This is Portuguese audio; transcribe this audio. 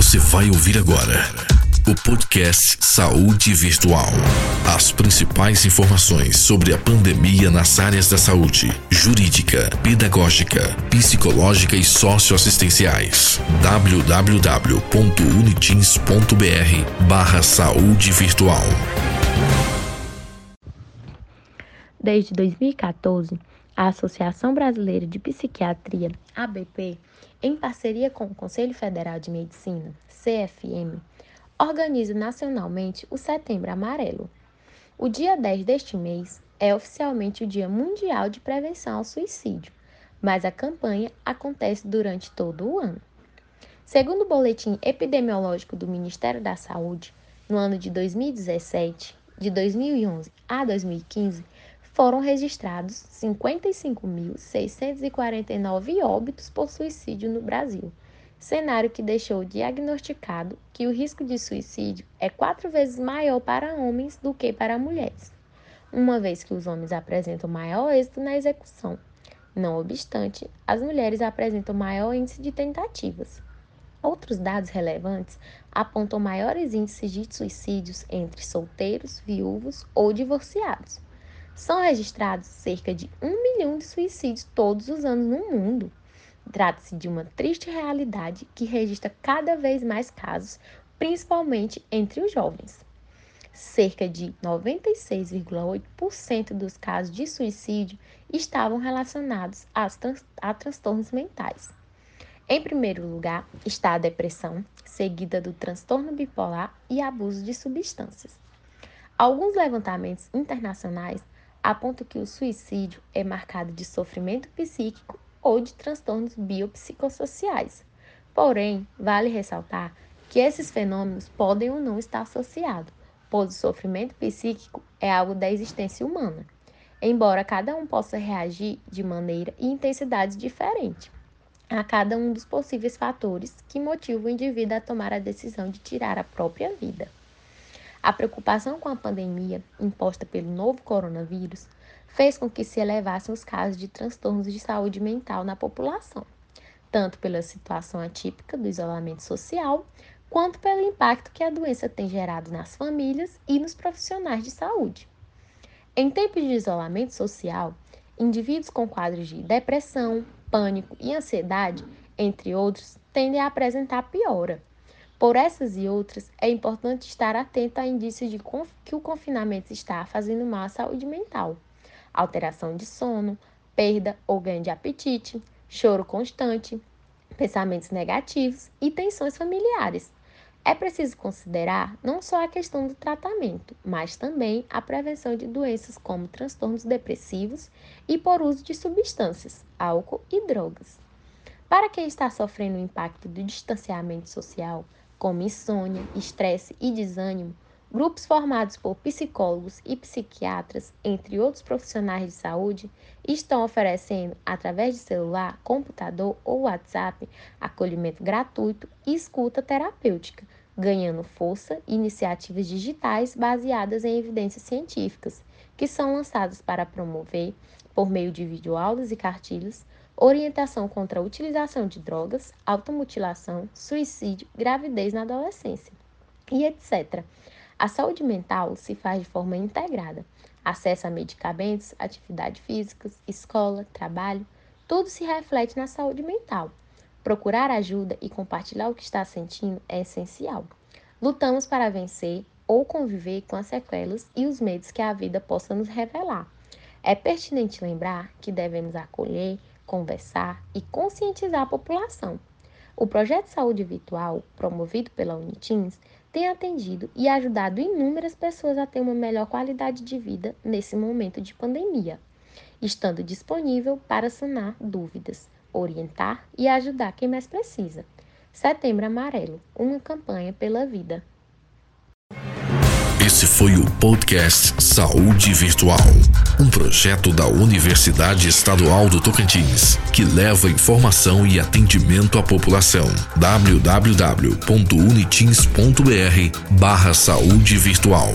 Você vai ouvir agora o podcast Saúde Virtual. As principais informações sobre a pandemia nas áreas da saúde, jurídica, pedagógica, psicológica e socioassistenciais. www.unitins.br barra Saúde Virtual. Desde 2014, a Associação Brasileira de Psiquiatria, ABP, em parceria com o Conselho Federal de Medicina, CFM, organiza nacionalmente o Setembro Amarelo. O dia 10 deste mês é oficialmente o Dia Mundial de Prevenção ao Suicídio, mas a campanha acontece durante todo o ano. Segundo o boletim epidemiológico do Ministério da Saúde, no ano de 2017, de 2011 a 2015, foram registrados 55.649 óbitos por suicídio no Brasil, cenário que deixou diagnosticado que o risco de suicídio é quatro vezes maior para homens do que para mulheres, uma vez que os homens apresentam maior êxito na execução. Não obstante, as mulheres apresentam maior índice de tentativas. Outros dados relevantes apontam maiores índices de suicídios entre solteiros, viúvos ou divorciados. São registrados cerca de um milhão de suicídios todos os anos no mundo. Trata-se de uma triste realidade que registra cada vez mais casos, principalmente entre os jovens. Cerca de 96,8% dos casos de suicídio estavam relacionados a transtornos mentais. Em primeiro lugar está a depressão, seguida do transtorno bipolar e abuso de substâncias. Alguns levantamentos internacionais aponta que o suicídio é marcado de sofrimento psíquico ou de transtornos biopsicossociais. Porém, vale ressaltar que esses fenômenos podem ou não estar associados, pois o sofrimento psíquico é algo da existência humana, embora cada um possa reagir de maneira e intensidade diferente a cada um dos possíveis fatores que motivam o indivíduo a tomar a decisão de tirar a própria vida. A preocupação com a pandemia imposta pelo novo coronavírus fez com que se elevassem os casos de transtornos de saúde mental na população, tanto pela situação atípica do isolamento social, quanto pelo impacto que a doença tem gerado nas famílias e nos profissionais de saúde. Em tempos de isolamento social, indivíduos com quadros de depressão, pânico e ansiedade, entre outros, tendem a apresentar piora por essas e outras, é importante estar atento a indícios de que o confinamento está fazendo mal à saúde mental. Alteração de sono, perda ou ganho de apetite, choro constante, pensamentos negativos e tensões familiares. É preciso considerar não só a questão do tratamento, mas também a prevenção de doenças como transtornos depressivos e por uso de substâncias, álcool e drogas. Para quem está sofrendo o impacto do distanciamento social, como insônia, estresse e desânimo, grupos formados por psicólogos e psiquiatras, entre outros profissionais de saúde, estão oferecendo, através de celular, computador ou WhatsApp, acolhimento gratuito e escuta terapêutica, ganhando força iniciativas digitais baseadas em evidências científicas, que são lançadas para promover, por meio de videoaulas e cartilhas, orientação contra a utilização de drogas, automutilação, suicídio, gravidez na adolescência e etc. A saúde mental se faz de forma integrada. Acesso a medicamentos, atividades físicas, escola, trabalho, tudo se reflete na saúde mental. Procurar ajuda e compartilhar o que está sentindo é essencial. Lutamos para vencer ou conviver com as sequelas e os medos que a vida possa nos revelar. É pertinente lembrar que devemos acolher, conversar e conscientizar a população. O projeto Saúde Virtual, promovido pela Unitins, tem atendido e ajudado inúmeras pessoas a ter uma melhor qualidade de vida nesse momento de pandemia, estando disponível para sanar dúvidas, orientar e ajudar quem mais precisa. Setembro Amarelo, uma campanha pela vida. Esse foi o podcast Saúde Virtual, um projeto da Universidade Estadual do Tocantins, que leva informação e atendimento à população. www.unitins.br/barra Saúde Virtual.